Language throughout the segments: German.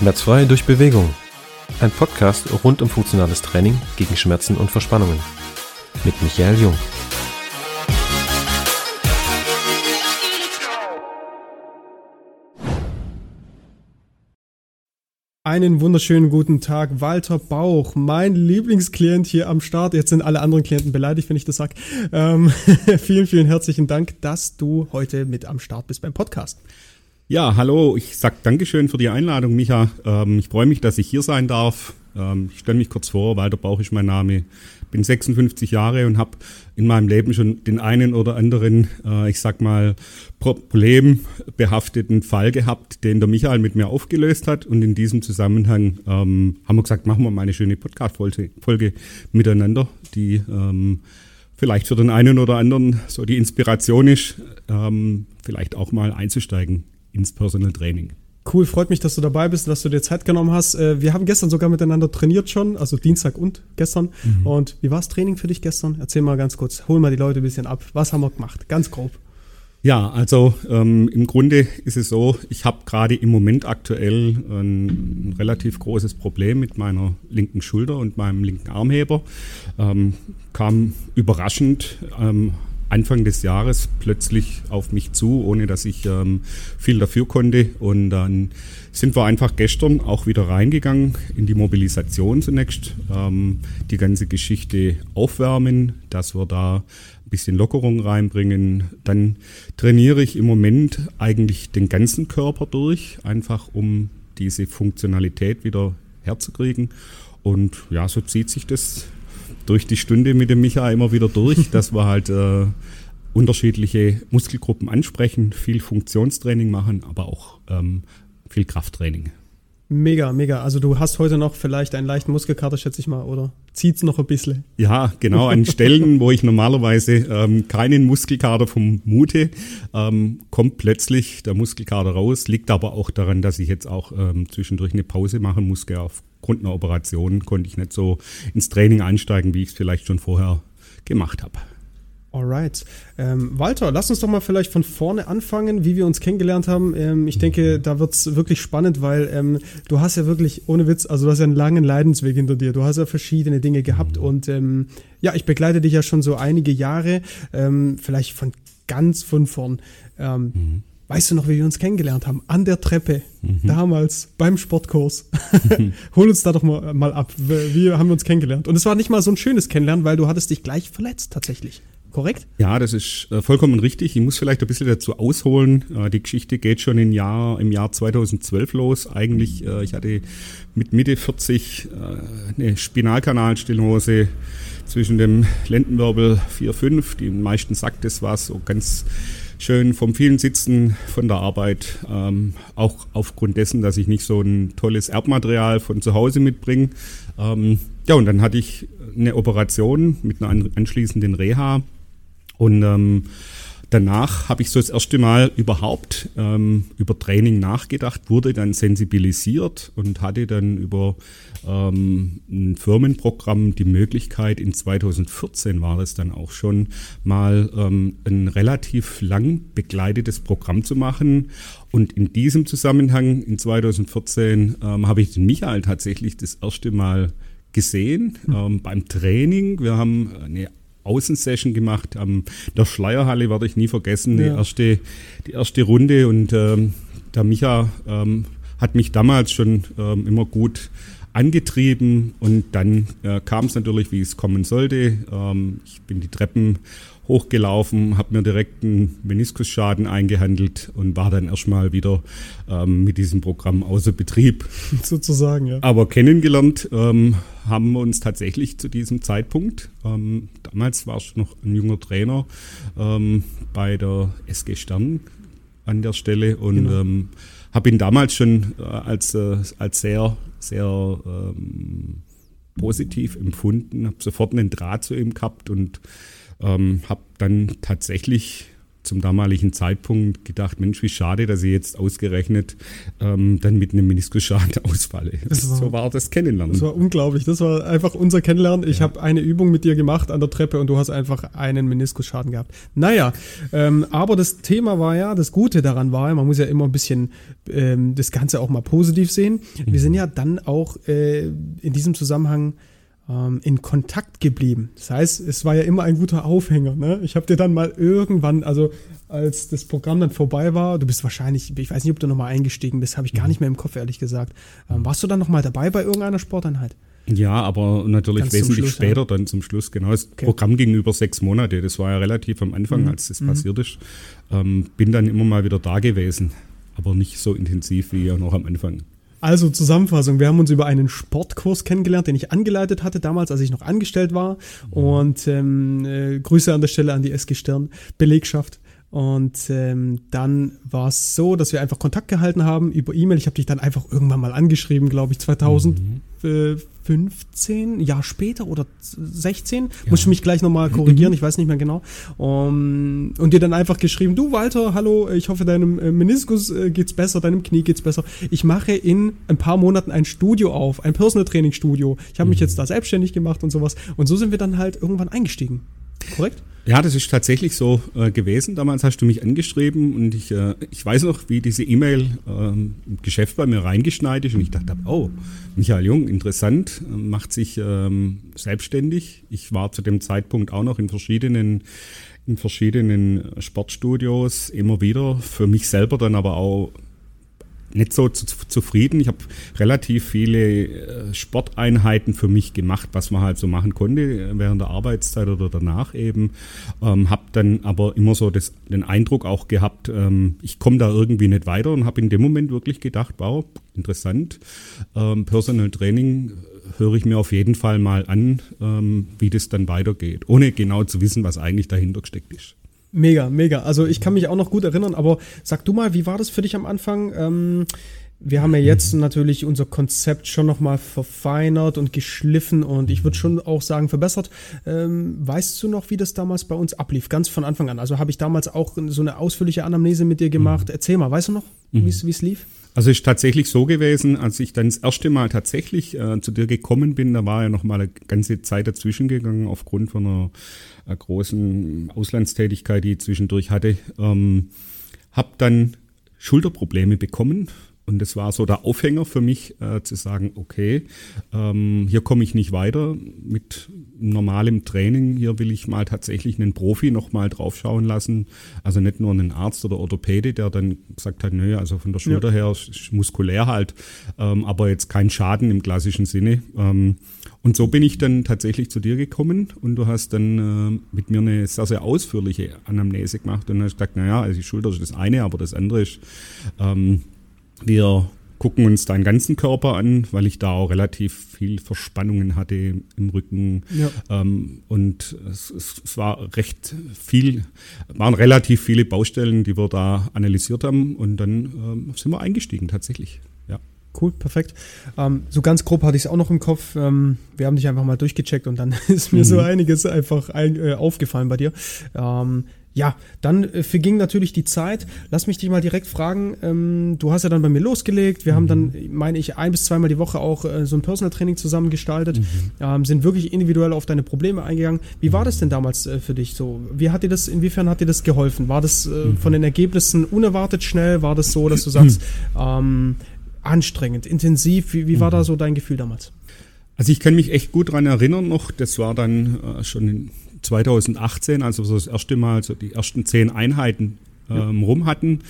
Schmerzfrei durch Bewegung. Ein Podcast rund um funktionales Training gegen Schmerzen und Verspannungen. Mit Michael Jung. Einen wunderschönen guten Tag, Walter Bauch, mein Lieblingsklient hier am Start. Jetzt sind alle anderen Klienten beleidigt, wenn ich das sage. Ähm, vielen, vielen herzlichen Dank, dass du heute mit am Start bist beim Podcast. Ja, hallo, ich sag Dankeschön für die Einladung, Micha. Ähm, ich freue mich, dass ich hier sein darf. Ähm, ich stelle mich kurz vor, Walter Bauch ist mein Name. Bin 56 Jahre und habe in meinem Leben schon den einen oder anderen, äh, ich sag mal, problembehafteten Fall gehabt, den der Michael mit mir aufgelöst hat. Und in diesem Zusammenhang ähm, haben wir gesagt, machen wir mal eine schöne Podcast-Folge miteinander, die ähm, vielleicht für den einen oder anderen so die Inspiration ist, ähm, vielleicht auch mal einzusteigen ins Personal Training. Cool, freut mich, dass du dabei bist, dass du dir Zeit genommen hast. Äh, wir haben gestern sogar miteinander trainiert schon, also Dienstag und gestern. Mhm. Und wie war das Training für dich gestern? Erzähl mal ganz kurz, hol mal die Leute ein bisschen ab. Was haben wir gemacht? Ganz grob. Ja, also ähm, im Grunde ist es so, ich habe gerade im Moment aktuell ein, ein, relativ großes Problem mit meiner linken Schulter und meinem linken Armheber. Ähm, kam überraschend, ähm, Anfang des Jahres plötzlich auf mich zu, ohne dass ich ähm, viel dafür konnte. Und dann sind wir einfach gestern auch wieder reingegangen in die Mobilisation zunächst, ähm, die ganze Geschichte aufwärmen, dass wir da ein bisschen Lockerung reinbringen. Dann trainiere ich im Moment eigentlich den ganzen Körper durch, einfach um diese Funktionalität wieder herzukriegen. Und ja, so zieht sich das durch die Stunde mit dem Micha immer wieder durch, dass wir halt äh, unterschiedliche Muskelgruppen ansprechen, viel Funktionstraining machen, aber auch ähm, viel Krafttraining. Mega, mega. Also du hast heute noch vielleicht einen leichten Muskelkater, schätze ich mal, oder zieht es noch ein bisschen? Ja, genau. An Stellen, wo ich normalerweise ähm, keinen Muskelkater vermute, ähm, kommt plötzlich der Muskelkater raus. Liegt aber auch daran, dass ich jetzt auch ähm, zwischendurch eine Pause machen musste. Aufgrund einer Operation konnte ich nicht so ins Training einsteigen, wie ich es vielleicht schon vorher gemacht habe. Alright. Ähm, Walter, lass uns doch mal vielleicht von vorne anfangen, wie wir uns kennengelernt haben. Ähm, ich denke, da wird's wirklich spannend, weil ähm, du hast ja wirklich, ohne Witz, also du hast ja einen langen Leidensweg hinter dir. Du hast ja verschiedene Dinge gehabt und ähm, ja, ich begleite dich ja schon so einige Jahre, ähm, vielleicht von ganz von vorn. Ähm, mhm. Weißt du noch, wie wir uns kennengelernt haben? An der Treppe, mhm. damals beim Sportkurs. Hol uns da doch mal, mal ab. Wie haben wir uns kennengelernt? Und es war nicht mal so ein schönes Kennenlernen, weil du hattest dich gleich verletzt tatsächlich korrekt? Ja, das ist äh, vollkommen richtig. Ich muss vielleicht ein bisschen dazu ausholen. Äh, die Geschichte geht schon im Jahr, im Jahr 2012 los. Eigentlich, äh, ich hatte mit Mitte 40 eine Spinalkanalstillhose zwischen dem Lendenwirbel 4-5. Die meisten sagt, das war so ganz schön vom vielen Sitzen von der Arbeit, ähm, auch aufgrund dessen, dass ich nicht so ein tolles Erbmaterial von zu Hause mitbringe. Ähm, ja, und dann hatte ich eine Operation mit einer anschließenden Reha und ähm, danach habe ich so das erste Mal überhaupt ähm, über Training nachgedacht, wurde dann sensibilisiert und hatte dann über ähm, ein Firmenprogramm die Möglichkeit, in 2014 war das dann auch schon, mal ähm, ein relativ lang begleitetes Programm zu machen. Und in diesem Zusammenhang, in 2014, ähm, habe ich den Michael tatsächlich das erste Mal gesehen ähm, beim Training. Wir haben eine Außensession gemacht am der Schleierhalle, werde ich nie vergessen, ja. die, erste, die erste Runde. Und ähm, der Micha ähm, hat mich damals schon ähm, immer gut angetrieben und dann äh, kam es natürlich, wie es kommen sollte. Ähm, ich bin die Treppen hochgelaufen, habe mir direkt einen Meniskusschaden eingehandelt und war dann erstmal wieder ähm, mit diesem Programm außer Betrieb. Sozusagen, ja. Aber kennengelernt ähm, haben wir uns tatsächlich zu diesem Zeitpunkt. Ähm, damals war ich noch ein junger Trainer ähm, bei der SG Stern an der Stelle und genau. Ähm, habe ihn damals schon äh, als, äh, als sehr, sehr ähm, positiv empfunden, habe sofort einen Draht zu ihm gehabt und ähm, habe dann tatsächlich zum damaligen Zeitpunkt gedacht, Mensch, wie schade, dass ich jetzt ausgerechnet ähm, dann mit einem Meniskusschaden ausfalle. Das war, so war das Kennenlernen. Das war unglaublich. Das war einfach unser Kennenlernen. Ich ja. habe eine Übung mit dir gemacht an der Treppe und du hast einfach einen Meniskusschaden gehabt. Naja, ähm, aber das Thema war ja, das Gute daran war ja, man muss ja immer ein bisschen ähm, das Ganze auch mal positiv sehen. Mhm. Wir sind ja dann auch äh, in diesem Zusammenhang ähm, in Kontakt geblieben. Das heißt, es war ja immer ein guter Aufhänger. Ne? Ich habe dir dann mal irgendwann, also als das Programm dann vorbei war, du bist wahrscheinlich, ich weiß nicht, ob du nochmal eingestiegen bist, habe ich gar mhm. nicht mehr im Kopf, ehrlich gesagt. Ähm, warst du dann nochmal dabei bei irgendeiner Sporteinheit? Ja, aber natürlich Ganz wesentlich Schluss, später ja. dann zum Schluss. Genau, das okay. Programm ging über sechs Monate. Das war ja relativ am Anfang, mhm. als das mhm. passiert ist. Ähm, bin dann immer mal wieder da gewesen, aber nicht so intensiv wie noch am Anfang. Also Zusammenfassung, wir haben uns über einen Sportkurs kennengelernt, den ich angeleitet hatte damals, als ich noch angestellt war. Und ähm, äh, Grüße an der Stelle an die SG Stern Belegschaft. Und ähm, dann war es so, dass wir einfach Kontakt gehalten haben über E-Mail. Ich habe dich dann einfach irgendwann mal angeschrieben, glaube ich, 2015, mhm. Jahr später oder 16. Ja. Muss ich mich gleich nochmal korrigieren, ich weiß nicht mehr genau. Um, und dir dann einfach geschrieben, du Walter, hallo, ich hoffe, deinem äh, Meniskus äh, geht's besser, deinem Knie geht's besser. Ich mache in ein paar Monaten ein Studio auf, ein Personal Training Studio. Ich habe mhm. mich jetzt da selbstständig gemacht und sowas. Und so sind wir dann halt irgendwann eingestiegen. Korrekt? Ja, das ist tatsächlich so äh, gewesen. Damals hast du mich angeschrieben und ich, äh, ich weiß noch, wie diese E-Mail ähm, im Geschäft bei mir reingeschneit ist und ich dachte, oh, Michael Jung, interessant, äh, macht sich ähm, selbstständig. Ich war zu dem Zeitpunkt auch noch in verschiedenen in verschiedenen Sportstudios immer wieder, für mich selber dann aber auch nicht so zu, zufrieden. Ich habe relativ viele äh, Sporteinheiten für mich gemacht, was man halt so machen konnte äh, während der Arbeitszeit oder danach eben. Ähm, habe dann aber immer so das, den Eindruck auch gehabt, ähm, ich komme da irgendwie nicht weiter und habe in dem Moment wirklich gedacht, wow, interessant. Ähm, Personal Training äh, höre ich mir auf jeden Fall mal an, ähm, wie das dann weitergeht, ohne genau zu wissen, was eigentlich dahinter gesteckt ist. Mega, mega. Also ich kann mich auch noch gut erinnern, aber sag du mal, wie war das für dich am Anfang? Ähm, wir haben ja jetzt natürlich unser Konzept schon nochmal verfeinert und geschliffen und ich würde schon auch sagen verbessert. Ähm, weißt du noch, wie das damals bei uns ablief? Ganz von Anfang an. Also habe ich damals auch so eine ausführliche Anamnese mit dir gemacht. Mhm. Erzähl mal, weißt du noch, mhm. wie es lief? Also ist tatsächlich so gewesen, als ich dann das erste Mal tatsächlich äh, zu dir gekommen bin, da war ja noch mal eine ganze Zeit dazwischen gegangen aufgrund von einer, einer großen Auslandstätigkeit, die ich zwischendurch hatte. Ähm, hab dann Schulterprobleme bekommen und das war so der Aufhänger für mich, äh, zu sagen, okay, ähm, hier komme ich nicht weiter mit normalem Training. Hier will ich mal tatsächlich einen Profi nochmal draufschauen lassen. Also nicht nur einen Arzt oder Orthopäde, der dann gesagt hat, nö, also von der Schulter ja. her muskulär halt, ähm, aber jetzt kein Schaden im klassischen Sinne. Ähm, und so bin ich dann tatsächlich zu dir gekommen und du hast dann äh, mit mir eine sehr, sehr ausführliche Anamnese gemacht und hast gesagt, naja, also die Schulter ist das eine, aber das andere ist, ähm, wir gucken uns deinen ganzen Körper an, weil ich da auch relativ viel Verspannungen hatte im Rücken. Ja. Ähm, und es, es, war recht viel, waren relativ viele Baustellen, die wir da analysiert haben. Und dann ähm, sind wir eingestiegen tatsächlich. Ja. Cool, perfekt. Ähm, so ganz grob hatte ich es auch noch im Kopf. Ähm, wir haben dich einfach mal durchgecheckt und dann ist mir mhm. so einiges einfach ein, äh, aufgefallen bei dir. Ja, dann äh, verging natürlich die Zeit. Lass mich dich mal direkt fragen. Ähm, du hast ja dann bei mir losgelegt. Wir mhm. haben dann, meine ich, ein bis zweimal die Woche auch äh, so ein Personal Training zusammen gestaltet. Mhm. Ähm, sind wirklich individuell auf deine Probleme eingegangen. Wie war das denn damals äh, für dich so? Wie hat dir das, inwiefern hat dir das geholfen? War das äh, mhm. von den Ergebnissen unerwartet schnell? War das so, dass du sagst, ähm, anstrengend, intensiv? Wie, wie war da mhm. so dein Gefühl damals? Also ich kann mich echt gut daran erinnern noch, das war dann äh, schon 2018, also so das erste Mal so die ersten zehn Einheiten ähm, rum hatten,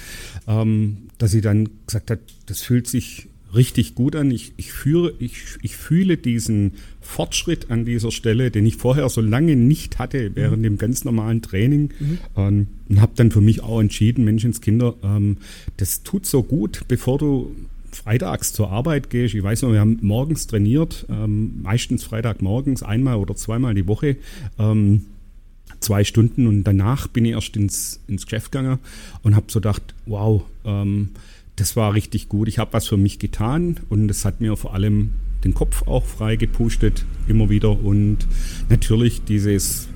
ähm, dass sie dann gesagt hat, das fühlt sich richtig gut an. Ich, ich, führe, ich, ich fühle diesen Fortschritt an dieser Stelle, den ich vorher so lange nicht hatte während mhm. dem ganz normalen Training. Mhm. Ähm, und habe dann für mich auch entschieden, Menschenskinder, ähm, das tut so gut, bevor du freitags zur Arbeit gehst. Ich weiß noch, wir haben morgens trainiert, ähm, meistens Freitagmorgens, einmal oder zweimal die Woche. Ähm, zwei Stunden und danach bin ich erst ins, ins Geschäft gegangen und habe so gedacht, wow, ähm, das war richtig gut. Ich habe was für mich getan und das hat mir vor allem den Kopf auch frei gepustet, immer wieder und natürlich dieses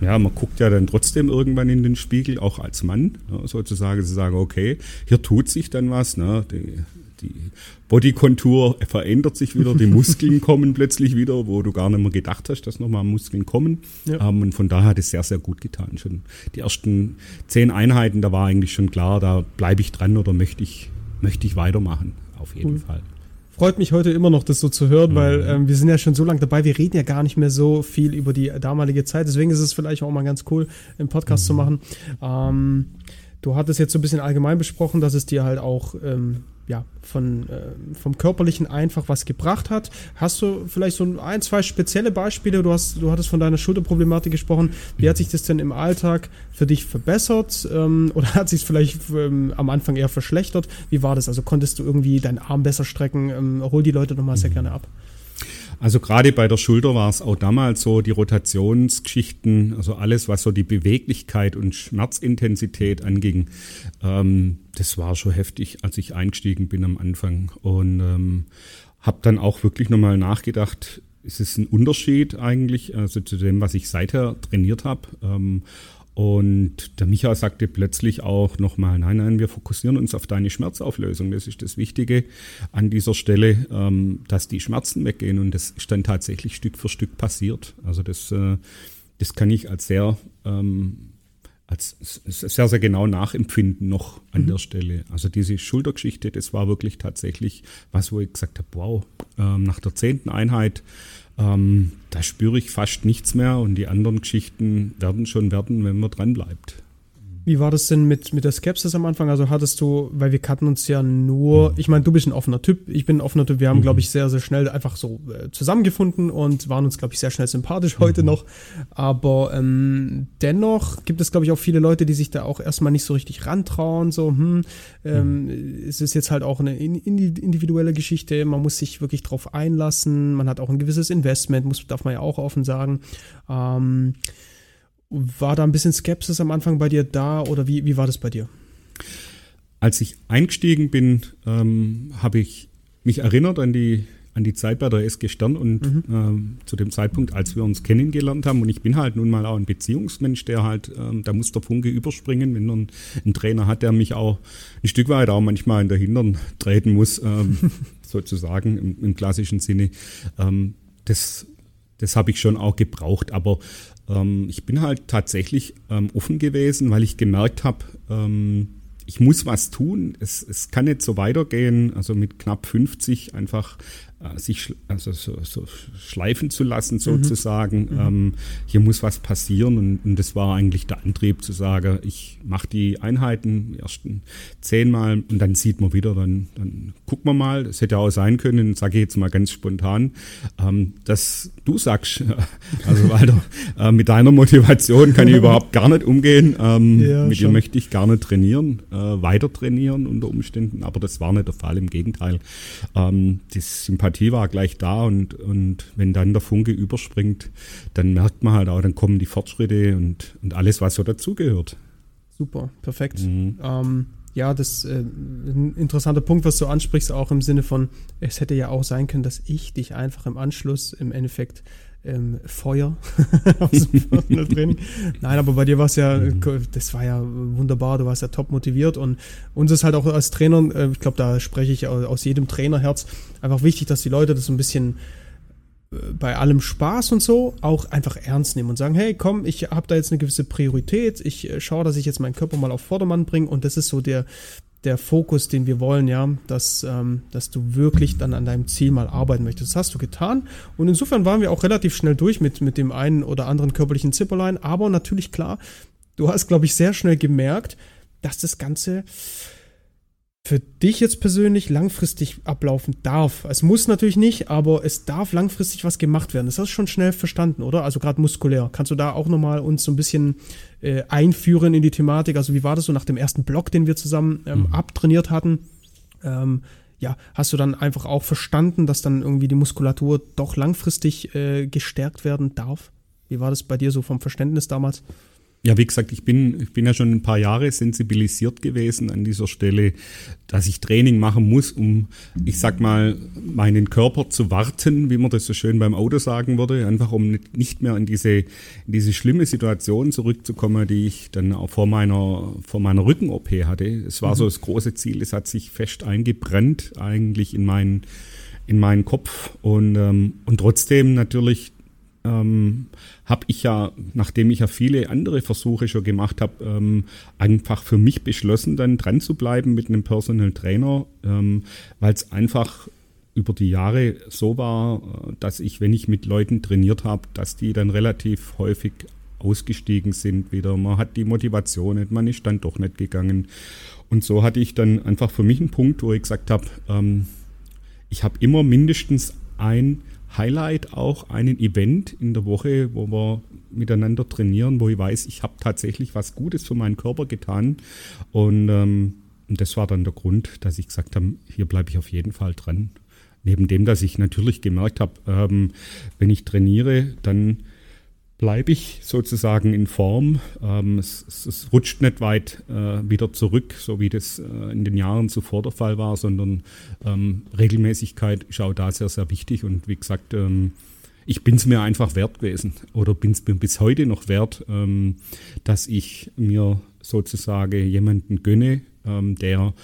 ja, man guckt ja dann trotzdem irgendwann in den Spiegel, auch als Mann, ne, sozusagen, zu sagen, okay, hier tut sich dann was, ne, die, die Bodykontur verändert sich wieder, die Muskeln kommen plötzlich wieder, wo du gar nicht mehr gedacht hast, dass nochmal Muskeln kommen. Ja. Ähm, und von daher hat es sehr, sehr gut getan. Schon die ersten zehn Einheiten, da war eigentlich schon klar, da bleibe ich dran oder möchte ich, möchte ich weitermachen, auf jeden cool. Fall freut mich heute immer noch, das so zu hören, mhm. weil ähm, wir sind ja schon so lange dabei, wir reden ja gar nicht mehr so viel über die damalige Zeit. Deswegen ist es vielleicht auch mal ganz cool, einen Podcast mhm. zu machen. Ähm, du hattest jetzt so ein bisschen allgemein besprochen, dass es dir halt auch ähm, ja, von, äh, vom Körperlichen einfach was gebracht hat. Hast du vielleicht so ein, zwei spezielle Beispiele? Du, hast, du hattest von deiner Schulterproblematik gesprochen. Wie hat sich das denn im Alltag für dich verbessert? Ähm, oder hat sich es vielleicht ähm, am Anfang eher verschlechtert? Wie war das? Also konntest du irgendwie deinen Arm besser strecken? Ähm, hol die Leute nochmal sehr gerne ab. Also gerade bei der Schulter war es auch damals so, die Rotationsgeschichten, also alles, was so die Beweglichkeit und Schmerzintensität anging, ähm, das war schon heftig, als ich eingestiegen bin am Anfang. Und ähm, habe dann auch wirklich nochmal nachgedacht, ist es ein Unterschied eigentlich, also zu dem, was ich seither trainiert habe. Ähm, und der Micha sagte plötzlich auch nochmal, nein, nein, wir fokussieren uns auf deine Schmerzauflösung. Das ist das Wichtige an dieser Stelle, ähm, dass die Schmerzen weggehen. Und das ist dann tatsächlich Stück für Stück passiert. Also das, äh, das kann ich als sehr, ähm, als sehr, sehr genau nachempfinden noch an mhm. der Stelle. Also diese Schultergeschichte, das war wirklich tatsächlich was, wo ich gesagt habe, wow, ähm, nach der zehnten Einheit ähm, da spüre ich fast nichts mehr und die anderen Geschichten werden schon werden, wenn man dran bleibt. Wie war das denn mit, mit der Skepsis am Anfang? Also hattest du, weil wir kannten uns ja nur, ich meine, du bist ein offener Typ, ich bin ein offener Typ. Wir haben, mhm. glaube ich, sehr, sehr schnell einfach so äh, zusammengefunden und waren uns, glaube ich, sehr schnell sympathisch heute mhm. noch. Aber ähm, dennoch gibt es, glaube ich, auch viele Leute, die sich da auch erstmal nicht so richtig rantrauen. So, hm, ähm, mhm. es ist jetzt halt auch eine individuelle Geschichte. Man muss sich wirklich drauf einlassen. Man hat auch ein gewisses Investment, muss, darf man ja auch offen sagen. Ähm, war da ein bisschen Skepsis am Anfang bei dir da oder wie, wie war das bei dir? Als ich eingestiegen bin, ähm, habe ich mich erinnert an die, an die Zeit bei der SG Stern und mhm. ähm, zu dem Zeitpunkt, als wir uns kennengelernt haben. Und ich bin halt nun mal auch ein Beziehungsmensch, der halt, ähm, da muss der Funke überspringen, wenn man einen Trainer hat, der mich auch ein Stück weit auch manchmal in der Hintern treten muss, ähm, sozusagen im, im, klassischen Sinne. Ähm, das das habe ich schon auch gebraucht, aber ähm, ich bin halt tatsächlich ähm, offen gewesen, weil ich gemerkt habe, ähm, ich muss was tun. Es, es kann nicht so weitergehen. Also mit knapp 50 einfach sich also so, so schleifen zu lassen mhm. sozusagen. Mhm. Ähm, hier muss was passieren und, und, das war eigentlich der Antrieb zu sagen, ich mache die Einheiten die ersten zehnmal und dann sieht man wieder, dann, dann gucken wir mal. Das hätte auch sein können, sage ich jetzt mal ganz spontan, ähm, dass du sagst, also Walter, äh, mit deiner Motivation kann ich überhaupt gar nicht umgehen. Ähm, ja, mit schon. dir möchte ich gar nicht trainieren, äh, weiter trainieren unter Umständen, aber das war nicht der Fall, im Gegenteil. Ähm, die Sympathie Sympathie war gleich da und, und wenn dann der Funke überspringt, dann merkt man halt auch, dann kommen die Fortschritte und, und alles, was so dazugehört. Super, perfekt. Mhm. Ähm, ja, das ist äh, ein interessanter Punkt, was du ansprichst, auch im Sinne von, es hätte ja auch sein können, dass ich dich einfach im Anschluss im Endeffekt ähm, Feuer aus dem Training. Nein, aber bei dir war es ja, mhm. das war ja wunderbar, du warst ja top motiviert und uns ist halt auch als Trainer, äh, ich glaube, da spreche ich aus jedem Trainerherz, einfach wichtig, dass die Leute das so ein bisschen äh, bei allem Spaß und so auch einfach ernst nehmen und sagen, hey, komm, ich habe da jetzt eine gewisse Priorität, ich äh, schaue, dass ich jetzt meinen Körper mal auf Vordermann bringe und das ist so der, der Fokus, den wir wollen, ja, dass, ähm, dass du wirklich dann an deinem Ziel mal arbeiten möchtest. Das hast du getan. Und insofern waren wir auch relativ schnell durch mit, mit dem einen oder anderen körperlichen Zipperlein. Aber natürlich klar, du hast, glaube ich, sehr schnell gemerkt, dass das Ganze für dich jetzt persönlich langfristig ablaufen darf. Es muss natürlich nicht, aber es darf langfristig was gemacht werden. Das hast du schon schnell verstanden, oder? Also gerade muskulär. Kannst du da auch nochmal uns so ein bisschen äh, einführen in die Thematik? Also wie war das so nach dem ersten Block, den wir zusammen ähm, mhm. abtrainiert hatten? Ähm, ja, hast du dann einfach auch verstanden, dass dann irgendwie die Muskulatur doch langfristig äh, gestärkt werden darf? Wie war das bei dir so vom Verständnis damals? Ja, wie gesagt, ich bin, ich bin ja schon ein paar Jahre sensibilisiert gewesen an dieser Stelle, dass ich Training machen muss, um, ich sag mal, meinen Körper zu warten, wie man das so schön beim Auto sagen würde, einfach um nicht mehr in diese, in diese schlimme Situation zurückzukommen, die ich dann auch vor meiner, vor meiner Rücken-OP hatte. Es war mhm. so das große Ziel, es hat sich fest eingebrannt eigentlich in meinen, in meinen Kopf und, ähm, und trotzdem natürlich ähm, habe ich ja, nachdem ich ja viele andere Versuche schon gemacht habe, ähm, einfach für mich beschlossen, dann dran zu bleiben mit einem Personal Trainer, ähm, weil es einfach über die Jahre so war, äh, dass ich, wenn ich mit Leuten trainiert habe, dass die dann relativ häufig ausgestiegen sind wieder. Man hat die Motivation nicht, man ist dann doch nicht gegangen. Und so hatte ich dann einfach für mich einen Punkt, wo ich gesagt habe, ähm, ich habe immer mindestens ein Highlight auch einen Event in der Woche, wo wir miteinander trainieren, wo ich weiß, ich habe tatsächlich was Gutes für meinen Körper getan. Und, ähm, das war dann der Grund, dass ich gesagt habe, hier bleibe ich auf jeden Fall dran. Neben dem, dass ich natürlich gemerkt habe, ähm, wenn ich trainiere, dann bleibe ich sozusagen in Form. Ähm, es, es, es, rutscht nicht weit äh, wieder zurück, so wie das äh, in den Jahren zuvor der Fall war, sondern ähm, Regelmäßigkeit ist auch da sehr, sehr wichtig. Und wie gesagt, ähm, ich bin es mir einfach wert gewesen oder bin es mir bis heute noch wert, ähm, dass ich mir sozusagen jemanden gönne, ähm, der,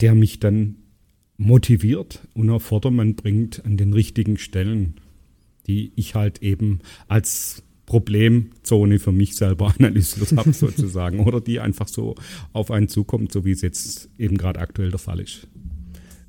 der mich dann motiviert und auf Vordermann bringt an den richtigen Stellen, die ich halt eben als Problemzone für mich selber analysiert habe, sozusagen. Oder die einfach so auf einen zukommt, so wie es jetzt eben gerade aktuell der Fall ist.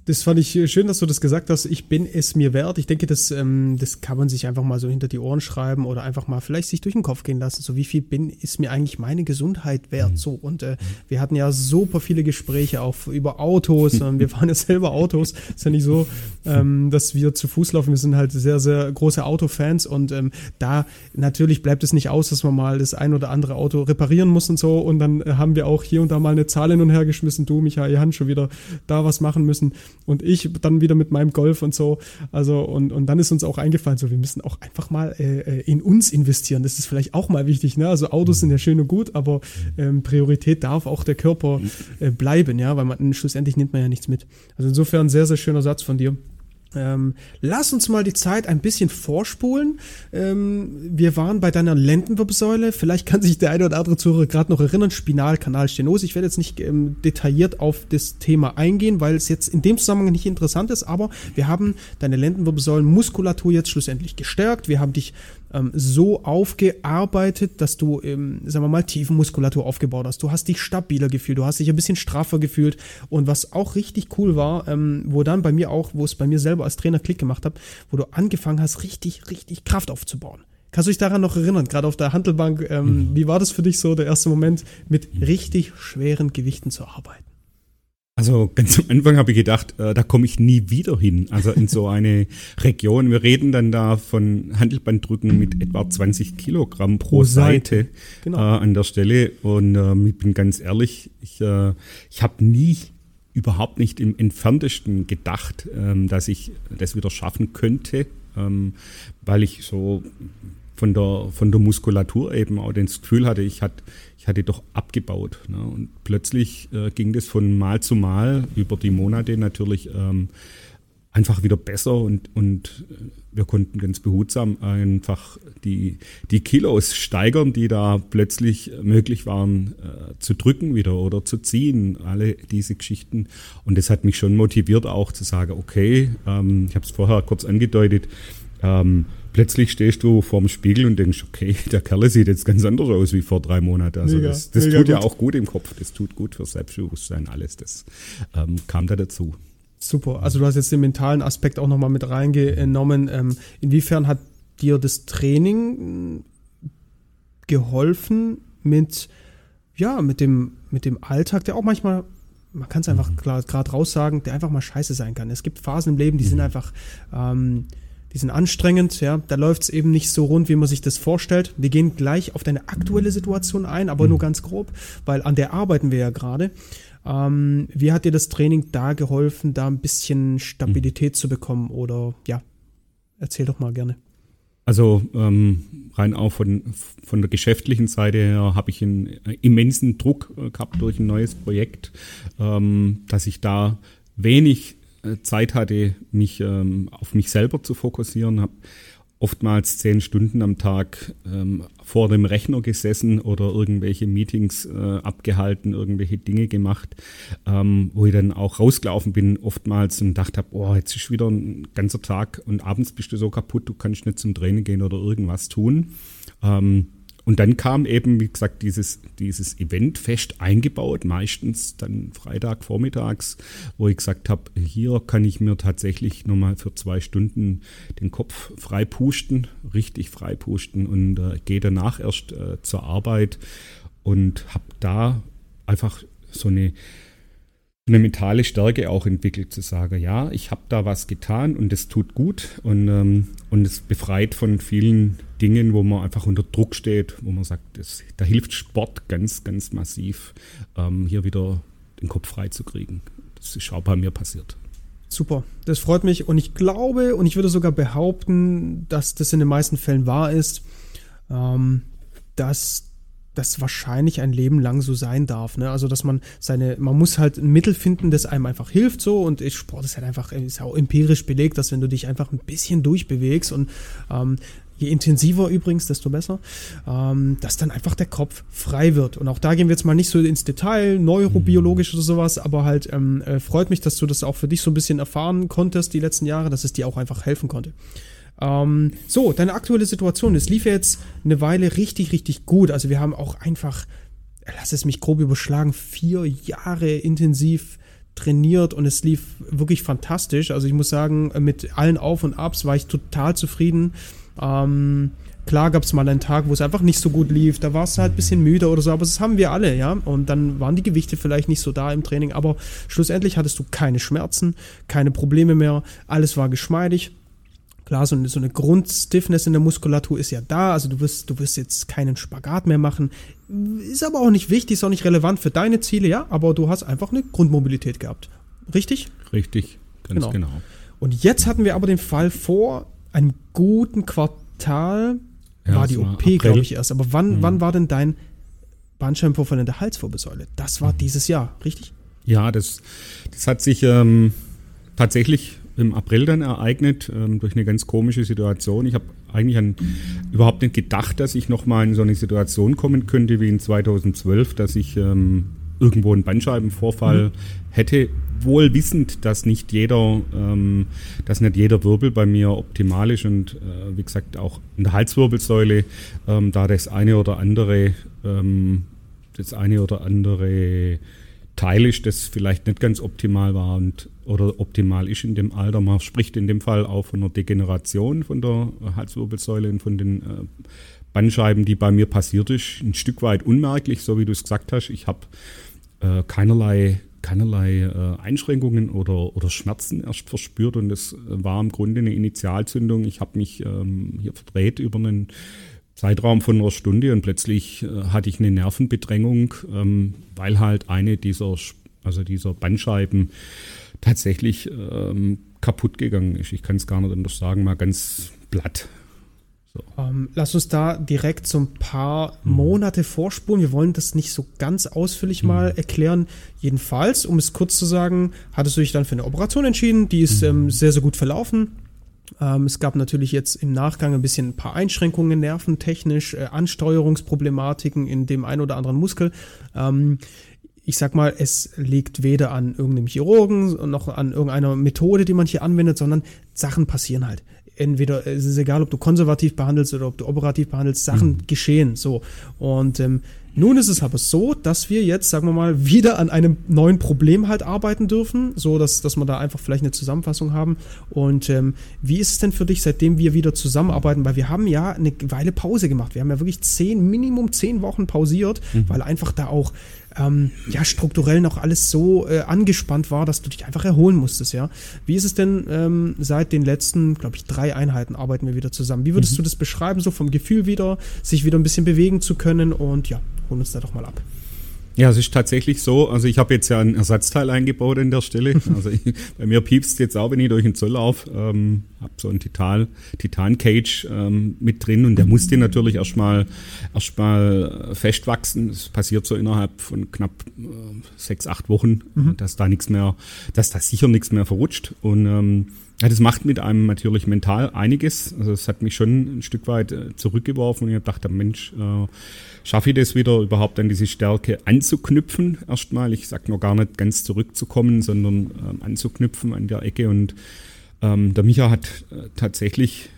Das fand ich schön, dass du das gesagt hast. Ich bin es mir wert. Ich denke, das, ähm, das kann man sich einfach mal so hinter die Ohren schreiben oder einfach mal vielleicht sich durch den Kopf gehen lassen. So, wie viel bin, ist mir eigentlich meine Gesundheit wert? Mhm. So, und äh, wir hatten ja super viele Gespräche auch über Autos. Ähm, wir fahren ja selber Autos. Ist ja nicht so, ähm, dass wir zu Fuß laufen. Wir sind halt sehr, sehr große Autofans und ähm, da natürlich bleibt es nicht aus, dass man mal das ein oder andere Auto reparieren muss und so. Und dann äh, haben wir auch hier und da mal eine Zahl hin und her geschmissen. Du, Michael, Hand schon wieder da was machen müssen und ich dann wieder mit meinem Golf und so. Also, und, und dann ist uns auch eingefallen, so, wir müssen auch einfach mal äh, äh, in uns investieren. Das ist vielleicht auch mal wichtig, ne? Also Autos sind ja schön und gut, aber ähm, Priorität darf auch der Körper äh, bleiben, ja, weil man schlussendlich nimmt man ja nichts mit. Also insofern sehr, sehr schöner Satz von dir. Ähm, lass uns mal die Zeit ein bisschen vorspulen. Ähm, wir waren bei deiner Lendenwirbelsäule. Vielleicht kann sich der eine oder andere Zuhörer gerade noch erinnern. Spinalkanalstenose. Ich werde jetzt nicht ähm, detailliert auf das Thema eingehen, weil es jetzt in dem Zusammenhang nicht interessant ist. Aber wir haben deine Lendenwirbelsäulenmuskulatur jetzt schlussendlich gestärkt. Wir haben dich ähm, so aufgearbeitet, dass du, ähm, sagen wir mal, Tiefenmuskulatur aufgebaut hast. Du hast dich stabiler gefühlt, du hast dich ein bisschen straffer gefühlt. Und was auch richtig cool war, ähm, wo dann bei mir auch, wo es bei mir selber als Trainer Klick gemacht hat, wo du angefangen hast, richtig, richtig Kraft aufzubauen. Kannst du dich daran noch erinnern, gerade auf der Handelbank, ähm, mhm. wie war das für dich so, der erste Moment, mit richtig schweren Gewichten zu arbeiten? Also ganz am Anfang habe ich gedacht, äh, da komme ich nie wieder hin. Also in so eine Region. Wir reden dann da von Handelbanddrücken mit etwa 20 Kilogramm pro, pro Seite, Seite. Genau. Äh, an der Stelle. Und äh, ich bin ganz ehrlich, ich, äh, ich habe nie überhaupt nicht im entferntesten gedacht, ähm, dass ich das wieder schaffen könnte, ähm, weil ich so von der, von der Muskulatur eben auch das Gefühl hatte, ich hatte ich hatte doch abgebaut. Ne? Und plötzlich äh, ging das von Mal zu Mal über die Monate natürlich ähm, einfach wieder besser und, und äh, wir konnten ganz behutsam einfach die, die Kilos steigern, die da plötzlich möglich waren äh, zu drücken wieder oder zu ziehen, alle diese Geschichten. Und das hat mich schon motiviert auch zu sagen, okay, ähm, ich habe es vorher kurz angedeutet, ähm, plötzlich stehst du vorm Spiegel und denkst, okay, der Kerl sieht jetzt ganz anders aus wie vor drei Monaten. Also mega, das, das tut gut. ja auch gut im Kopf, das tut gut für Selbstbewusstsein, alles. Das ähm, kam da dazu. Super. Also du hast jetzt den mentalen Aspekt auch nochmal mit reingenommen. Ähm, inwiefern hat dir das Training geholfen mit, ja, mit dem, mit dem Alltag, der auch manchmal man kann es einfach mhm. gerade raus sagen, der einfach mal scheiße sein kann. Es gibt Phasen im Leben, die mhm. sind einfach ähm, die sind anstrengend, ja, da läuft es eben nicht so rund, wie man sich das vorstellt. Wir gehen gleich auf deine aktuelle Situation ein, aber mhm. nur ganz grob, weil an der arbeiten wir ja gerade. Ähm, wie hat dir das Training da geholfen, da ein bisschen Stabilität mhm. zu bekommen oder ja, erzähl doch mal gerne. Also ähm, rein auch von, von der geschäftlichen Seite her habe ich einen immensen Druck äh, gehabt durch ein neues Projekt, ähm, dass ich da wenig äh, Zeit hatte, mich ähm, auf mich selber zu fokussieren, habe oftmals zehn Stunden am Tag ähm, vor dem Rechner gesessen oder irgendwelche Meetings äh, abgehalten, irgendwelche Dinge gemacht, ähm, wo ich dann auch rausgelaufen bin oftmals und dachte habe, oh, jetzt ist wieder ein ganzer Tag und abends bist du so kaputt, du kannst nicht zum Training gehen oder irgendwas tun. Ähm, und dann kam eben, wie gesagt, dieses, dieses Event fest eingebaut, meistens dann Freitag vormittags, wo ich gesagt habe, hier kann ich mir tatsächlich nochmal für zwei Stunden den Kopf frei pusten, richtig frei pusten und äh, gehe danach erst äh, zur Arbeit und habe da einfach so eine eine mentale Stärke auch entwickelt, zu sagen, ja, ich habe da was getan und es tut gut und, ähm, und es befreit von vielen Dingen, wo man einfach unter Druck steht, wo man sagt, das, da hilft Sport ganz, ganz massiv, ähm, hier wieder den Kopf frei zu kriegen. Das ist auch bei mir passiert. Super, das freut mich und ich glaube und ich würde sogar behaupten, dass das in den meisten Fällen wahr ist, ähm, dass das wahrscheinlich ein Leben lang so sein darf. Ne? Also, dass man seine, man muss halt ein Mittel finden, das einem einfach hilft so und ich, Sport ist halt einfach, ist auch empirisch belegt, dass wenn du dich einfach ein bisschen durchbewegst und ähm, Je intensiver übrigens, desto besser, ähm, dass dann einfach der Kopf frei wird. Und auch da gehen wir jetzt mal nicht so ins Detail, neurobiologisch oder sowas, aber halt ähm, äh, freut mich, dass du das auch für dich so ein bisschen erfahren konntest die letzten Jahre, dass es dir auch einfach helfen konnte. Ähm, so, deine aktuelle Situation. Es lief jetzt eine Weile richtig, richtig gut. Also wir haben auch einfach, lass es mich grob überschlagen, vier Jahre intensiv trainiert und es lief wirklich fantastisch. Also ich muss sagen, mit allen Auf und Abs war ich total zufrieden. Ähm, klar gab es mal einen Tag, wo es einfach nicht so gut lief, da war es halt ein bisschen müde oder so, aber das haben wir alle, ja. Und dann waren die Gewichte vielleicht nicht so da im Training, aber schlussendlich hattest du keine Schmerzen, keine Probleme mehr, alles war geschmeidig. Klar, so eine, so eine Grundstiffness in der Muskulatur ist ja da, also du wirst, du wirst jetzt keinen Spagat mehr machen. Ist aber auch nicht wichtig, ist auch nicht relevant für deine Ziele, ja, aber du hast einfach eine Grundmobilität gehabt. Richtig? Richtig, ganz genau. genau. Und jetzt hatten wir aber den Fall vor einem guten Quartal, ja, war die OP, glaube ich, erst. Aber wann, mhm. wann war denn dein Bandscheibenvorfall in der Halswirbelsäule? Das war dieses Jahr, richtig? Ja, das, das hat sich ähm, tatsächlich im April dann ereignet, ähm, durch eine ganz komische Situation. Ich habe eigentlich an, überhaupt nicht gedacht, dass ich nochmal in so eine Situation kommen könnte wie in 2012, dass ich ähm, irgendwo einen Bandscheibenvorfall mhm. hätte, wohl wissend, dass nicht jeder, ähm, dass nicht jeder Wirbel bei mir optimal ist und äh, wie gesagt auch in der Halswirbelsäule, ähm, da das eine oder andere, ähm, das eine oder andere Teil ist, das vielleicht nicht ganz optimal war und oder optimal ist in dem Alter. Man spricht in dem Fall auch von einer Degeneration von der Halswirbelsäule und von den äh, Bandscheiben, die bei mir passiert ist. Ein Stück weit unmerklich, so wie du es gesagt hast. Ich habe äh, keinerlei, keinerlei äh, Einschränkungen oder, oder Schmerzen erst verspürt und das war im Grunde eine Initialzündung. Ich habe mich ähm, hier verdreht über einen Zeitraum von einer Stunde und plötzlich äh, hatte ich eine Nervenbedrängung, ähm, weil halt eine dieser, also dieser Bandscheiben tatsächlich ähm, kaputt gegangen ist. Ich kann es gar nicht anders sagen, mal ganz platt. So. Ähm, lass uns da direkt so ein paar mhm. Monate vorspulen. Wir wollen das nicht so ganz ausführlich mhm. mal erklären. Jedenfalls, um es kurz zu sagen, hattest du dich dann für eine Operation entschieden. Die ist mhm. ähm, sehr, sehr gut verlaufen. Ähm, es gab natürlich jetzt im Nachgang ein bisschen ein paar Einschränkungen nerventechnisch, äh, Ansteuerungsproblematiken in dem ein oder anderen Muskel. Ähm, ich sag mal, es liegt weder an irgendeinem Chirurgen noch an irgendeiner Methode, die man hier anwendet, sondern Sachen passieren halt. Entweder es ist egal, ob du konservativ behandelst oder ob du operativ behandelst, Sachen mhm. geschehen so. Und ähm, nun ist es aber so, dass wir jetzt, sagen wir mal, wieder an einem neuen Problem halt arbeiten dürfen, so dass, dass wir da einfach vielleicht eine Zusammenfassung haben. Und ähm, wie ist es denn für dich, seitdem wir wieder zusammenarbeiten? Weil wir haben ja eine Weile Pause gemacht. Wir haben ja wirklich zehn, Minimum zehn Wochen pausiert, mhm. weil einfach da auch ähm, ja strukturell noch alles so äh, angespannt war, dass du dich einfach erholen musstest, ja. Wie ist es denn ähm, seit den letzten, glaube ich, drei Einheiten arbeiten wir wieder zusammen? Wie würdest mhm. du das beschreiben, so vom Gefühl wieder, sich wieder ein bisschen bewegen zu können und ja, hol uns da doch mal ab. Ja, es ist tatsächlich so. Also ich habe jetzt ja ein Ersatzteil eingebaut an der Stelle. Also ich, bei mir piepst jetzt auch, wenn ich durch den Zoll laufe. Ähm, habe so ein Titan, Titan Cage ähm, mit drin und der musste natürlich erstmal erstmal festwachsen. Das passiert so innerhalb von knapp äh, sechs, acht Wochen, mhm. dass da nichts mehr, dass da sicher nichts mehr verrutscht und ähm, ja, das macht mit einem natürlich mental einiges. Also es hat mich schon ein Stück weit äh, zurückgeworfen und ich habe gedacht, Mensch, äh, schaffe ich das wieder überhaupt an diese Stärke anzuknüpfen erstmal. Ich sage noch gar nicht ganz zurückzukommen, sondern ähm, anzuknüpfen an der Ecke. Und ähm, der Micha hat äh, tatsächlich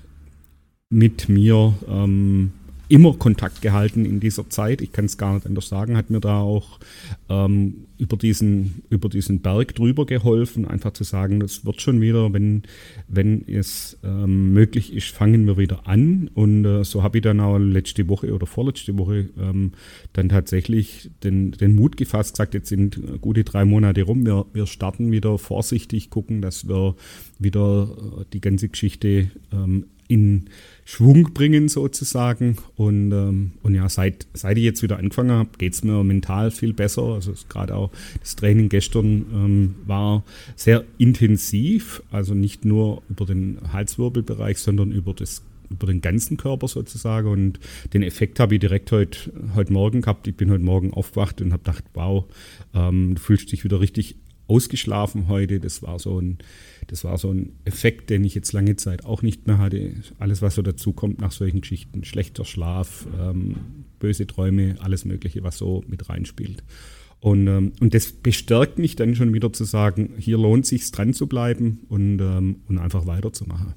mit mir ähm, immer Kontakt gehalten in dieser Zeit. Ich kann es gar nicht anders sagen, hat mir da auch ähm, über, diesen, über diesen Berg drüber geholfen, einfach zu sagen, das wird schon wieder, wenn, wenn es ähm, möglich ist, fangen wir wieder an. Und äh, so habe ich dann auch letzte Woche oder vorletzte Woche ähm, dann tatsächlich den, den Mut gefasst, gesagt, jetzt sind gute drei Monate rum, wir, wir starten wieder vorsichtig, gucken, dass wir wieder äh, die ganze Geschichte ähm, in Schwung bringen sozusagen. Und, ähm, und ja, seit, seit ich jetzt wieder angefangen habe, geht es mir mental viel besser. Also gerade auch das Training gestern ähm, war sehr intensiv, also nicht nur über den Halswirbelbereich, sondern über das über den ganzen Körper sozusagen und den Effekt habe ich direkt heute, heute Morgen gehabt. Ich bin heute Morgen aufgewacht und habe gedacht, wow, ähm, du fühlst dich wieder richtig ausgeschlafen heute. Das war so ein das war so ein Effekt, den ich jetzt lange Zeit auch nicht mehr hatte. Alles, was so dazu kommt nach solchen Geschichten, schlechter Schlaf, ähm, böse Träume, alles Mögliche, was so mit reinspielt. Und, ähm, und das bestärkt mich dann schon wieder zu sagen, hier lohnt sich dran zu bleiben und, ähm, und einfach weiterzumachen.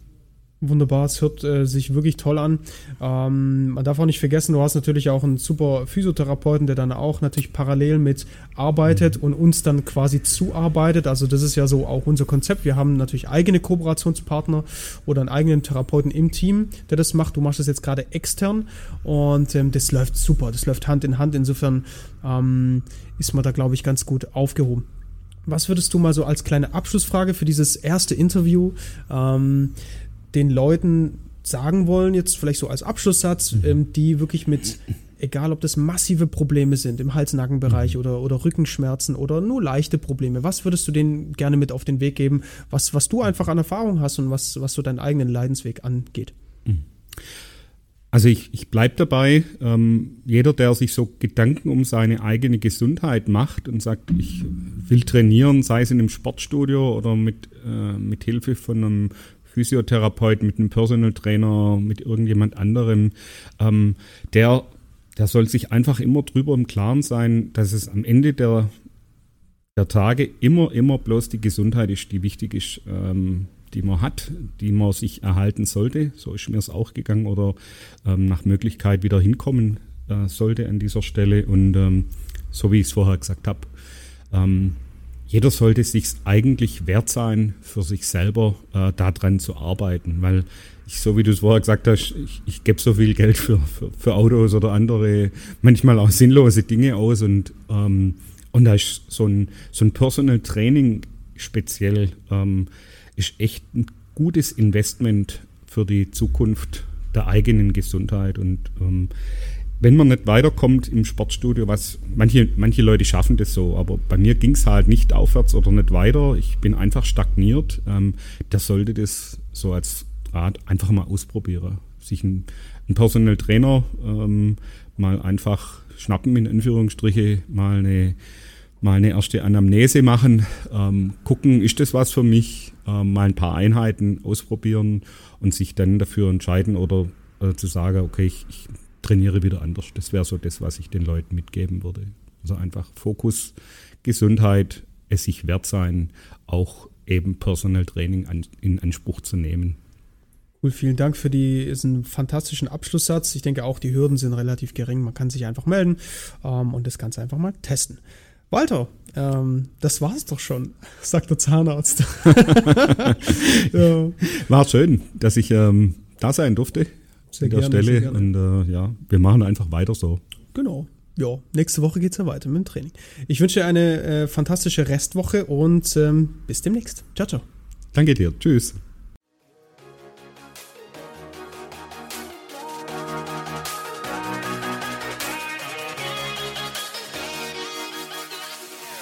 Wunderbar, es hört äh, sich wirklich toll an. Ähm, man darf auch nicht vergessen, du hast natürlich auch einen super Physiotherapeuten, der dann auch natürlich parallel mit arbeitet und uns dann quasi zuarbeitet. Also das ist ja so auch unser Konzept. Wir haben natürlich eigene Kooperationspartner oder einen eigenen Therapeuten im Team, der das macht. Du machst das jetzt gerade extern und ähm, das läuft super. Das läuft Hand in Hand. Insofern ähm, ist man da, glaube ich, ganz gut aufgehoben. Was würdest du mal so als kleine Abschlussfrage für dieses erste Interview ähm, den Leuten sagen wollen, jetzt vielleicht so als Abschlusssatz, mhm. ähm, die wirklich mit, egal ob das massive Probleme sind im Hals-Nacken-Bereich mhm. oder, oder Rückenschmerzen oder nur leichte Probleme, was würdest du denen gerne mit auf den Weg geben, was, was du einfach an Erfahrung hast und was, was so deinen eigenen Leidensweg angeht? Mhm. Also ich, ich bleibe dabei, ähm, jeder, der sich so Gedanken um seine eigene Gesundheit macht und sagt, ich will trainieren, sei es in einem Sportstudio oder mit, äh, mit Hilfe von einem Physiotherapeut, mit einem Personal Trainer, mit irgendjemand anderem, ähm, der, der soll sich einfach immer drüber im Klaren sein, dass es am Ende der, der Tage immer, immer bloß die Gesundheit ist, die wichtig ist, ähm, die man hat, die man sich erhalten sollte. So ist mir es auch gegangen oder ähm, nach Möglichkeit wieder hinkommen äh, sollte an dieser Stelle. Und ähm, so wie ich es vorher gesagt habe, ähm, jeder sollte sich eigentlich wert sein, für sich selber äh, daran zu arbeiten, weil ich, so wie du es vorher gesagt hast, ich, ich gebe so viel Geld für, für, für, Autos oder andere, manchmal auch sinnlose Dinge aus und, ähm, und da ist so ein, so ein Personal Training speziell, ähm, ist echt ein gutes Investment für die Zukunft der eigenen Gesundheit und ähm, wenn man nicht weiterkommt im Sportstudio, was manche, manche Leute schaffen das so, aber bei mir ging es halt nicht aufwärts oder nicht weiter. Ich bin einfach stagniert. Ähm, der sollte das so als Rat einfach mal ausprobieren. Sich einen, einen Personal Trainer ähm, mal einfach schnappen, in Anführungsstriche, mal eine, mal eine erste Anamnese machen, ähm, gucken, ist das was für mich, ähm, mal ein paar Einheiten ausprobieren und sich dann dafür entscheiden oder äh, zu sagen, okay, ich, ich trainiere wieder anders. Das wäre so das, was ich den Leuten mitgeben würde. Also einfach Fokus, Gesundheit, es sich wert sein, auch eben Personal Training an, in Anspruch zu nehmen. Cool, vielen Dank für diesen fantastischen Abschlusssatz. Ich denke auch, die Hürden sind relativ gering. Man kann sich einfach melden ähm, und das Ganze einfach mal testen. Walter, ähm, das war's doch schon, sagt der Zahnarzt. ja. War schön, dass ich ähm, da sein durfte. Sehr an der gerne, Stelle. Und äh, ja, wir machen einfach weiter so. Genau. Ja, nächste Woche geht es ja weiter mit dem Training. Ich wünsche dir eine äh, fantastische Restwoche und ähm, bis demnächst. Ciao, ciao. Danke dir. Tschüss.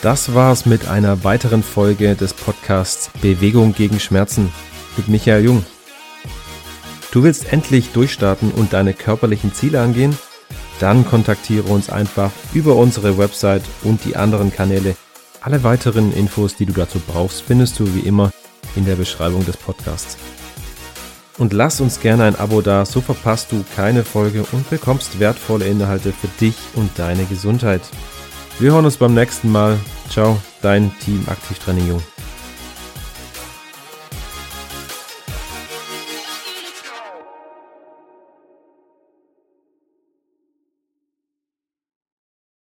Das war's mit einer weiteren Folge des Podcasts Bewegung gegen Schmerzen mit Michael Jung. Du willst endlich durchstarten und deine körperlichen Ziele angehen? Dann kontaktiere uns einfach über unsere Website und die anderen Kanäle. Alle weiteren Infos, die du dazu brauchst, findest du wie immer in der Beschreibung des Podcasts. Und lass uns gerne ein Abo da, so verpasst du keine Folge und bekommst wertvolle Inhalte für dich und deine Gesundheit. Wir hören uns beim nächsten Mal. Ciao, dein Team Aktivtraining Jung.